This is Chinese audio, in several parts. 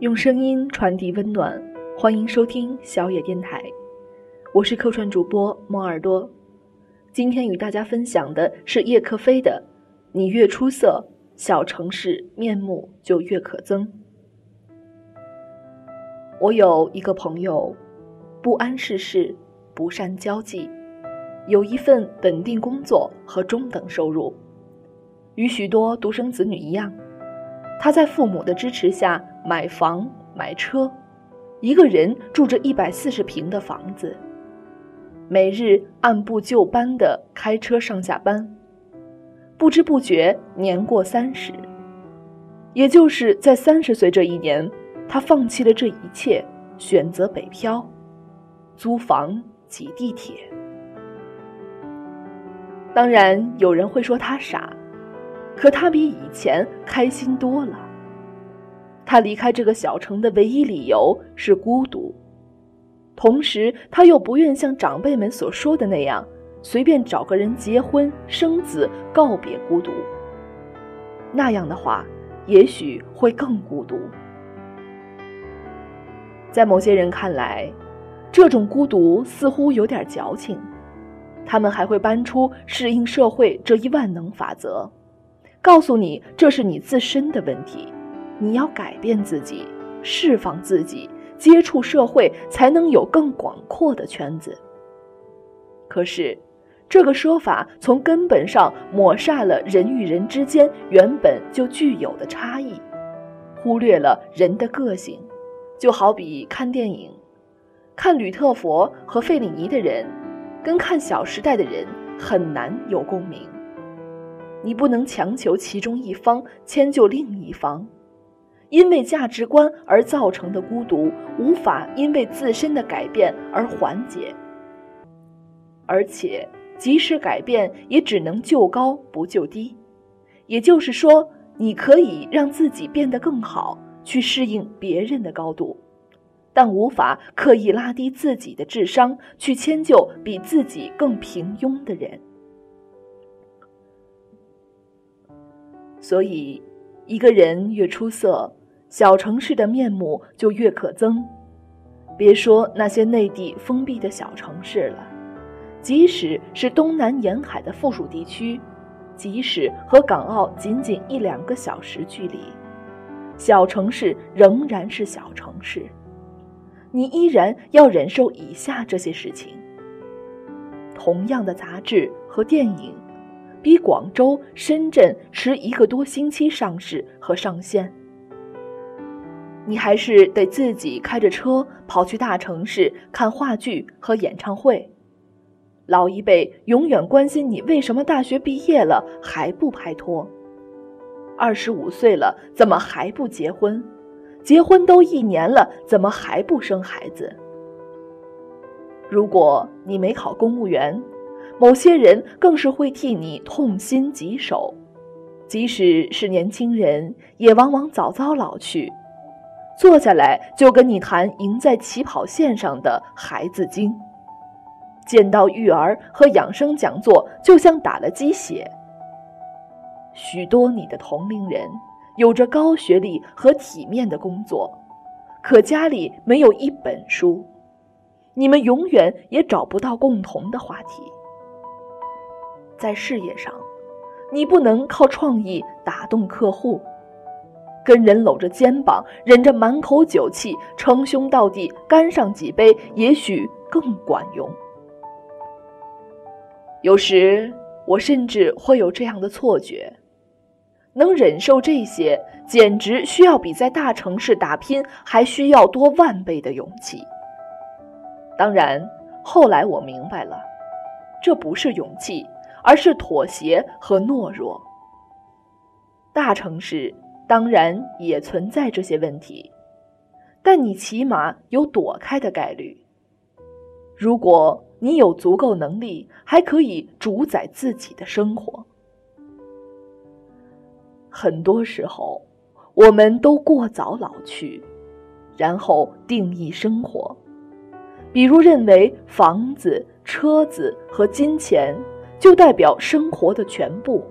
用声音传递温暖，欢迎收听小野电台，我是客串主播猫耳朵。今天与大家分享的是叶克飞的《你越出色，小城市面目就越可憎》。我有一个朋友，不谙世事，不善交际，有一份稳定工作和中等收入，与许多独生子女一样。他在父母的支持下买房买车，一个人住着一百四十平的房子，每日按部就班地开车上下班。不知不觉年过三十，也就是在三十岁这一年，他放弃了这一切，选择北漂，租房挤地铁。当然，有人会说他傻。可他比以前开心多了。他离开这个小城的唯一理由是孤独，同时他又不愿像长辈们所说的那样，随便找个人结婚生子告别孤独。那样的话，也许会更孤独。在某些人看来，这种孤独似乎有点矫情，他们还会搬出适应社会这一万能法则。告诉你，这是你自身的问题，你要改变自己，释放自己，接触社会，才能有更广阔的圈子。可是，这个说法从根本上抹杀了人与人之间原本就具有的差异，忽略了人的个性。就好比看电影，看吕特佛和费里尼的人，跟看《小时代》的人很难有共鸣。你不能强求其中一方迁就另一方，因为价值观而造成的孤独，无法因为自身的改变而缓解。而且，即使改变，也只能就高不就低。也就是说，你可以让自己变得更好，去适应别人的高度，但无法刻意拉低自己的智商，去迁就比自己更平庸的人。所以，一个人越出色，小城市的面目就越可憎。别说那些内地封闭的小城市了，即使是东南沿海的附属地区，即使和港澳仅仅一两个小时距离，小城市仍然是小城市。你依然要忍受以下这些事情：同样的杂志和电影。比广州、深圳迟一个多星期上市和上线，你还是得自己开着车跑去大城市看话剧和演唱会。老一辈永远关心你为什么大学毕业了还不拍拖，二十五岁了怎么还不结婚？结婚都一年了怎么还不生孩子？如果你没考公务员。某些人更是会替你痛心疾首，即使是年轻人，也往往早早老去。坐下来就跟你谈赢在起跑线上的孩子精，见到育儿和养生讲座就像打了鸡血。许多你的同龄人有着高学历和体面的工作，可家里没有一本书，你们永远也找不到共同的话题。在事业上，你不能靠创意打动客户，跟人搂着肩膀，忍着满口酒气，称兄道弟，干上几杯，也许更管用。有时我甚至会有这样的错觉：能忍受这些，简直需要比在大城市打拼还需要多万倍的勇气。当然，后来我明白了，这不是勇气。而是妥协和懦弱。大城市当然也存在这些问题，但你起码有躲开的概率。如果你有足够能力，还可以主宰自己的生活。很多时候，我们都过早老去，然后定义生活，比如认为房子、车子和金钱。就代表生活的全部。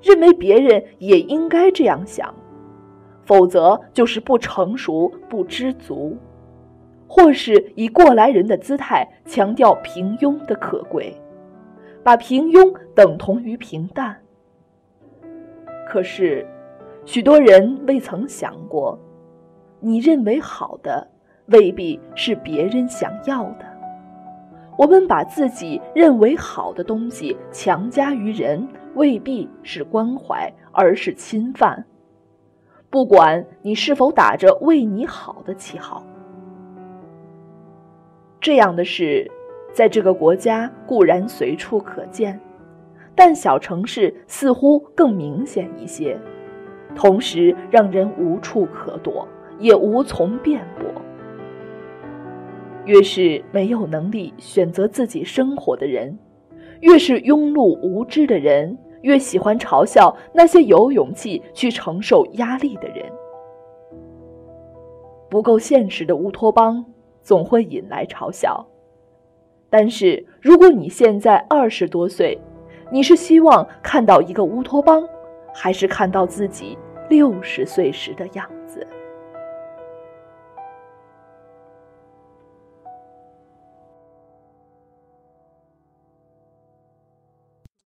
认为别人也应该这样想，否则就是不成熟、不知足，或是以过来人的姿态强调平庸的可贵，把平庸等同于平淡。可是，许多人未曾想过，你认为好的，未必是别人想要的。我们把自己认为好的东西强加于人，未必是关怀，而是侵犯。不管你是否打着为你好的旗号，这样的事，在这个国家固然随处可见，但小城市似乎更明显一些，同时让人无处可躲，也无从辩驳。越是没有能力选择自己生活的人，越是庸碌无知的人，越喜欢嘲笑那些有勇气去承受压力的人。不够现实的乌托邦总会引来嘲笑，但是如果你现在二十多岁，你是希望看到一个乌托邦，还是看到自己六十岁时的样子？